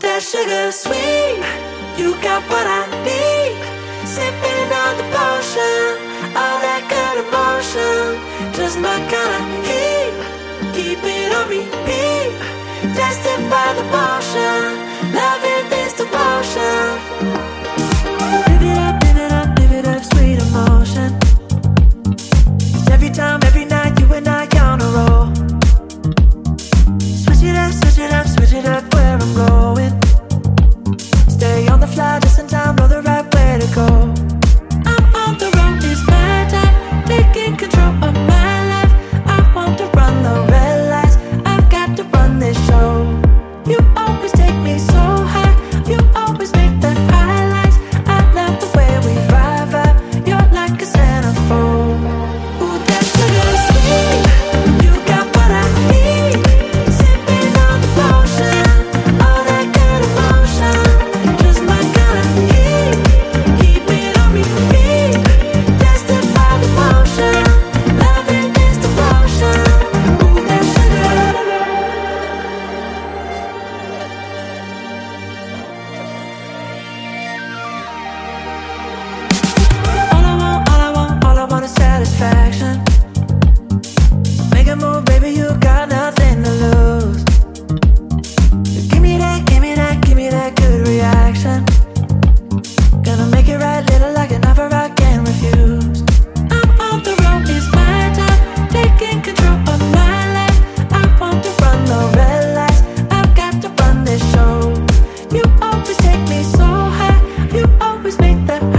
that sugar sweet. You got what I need. Sipping on the potion, all that good emotion. Just my kind of heat. Keep it on repeat. Tested by the potion, loving this devotion. me so high. You always make that.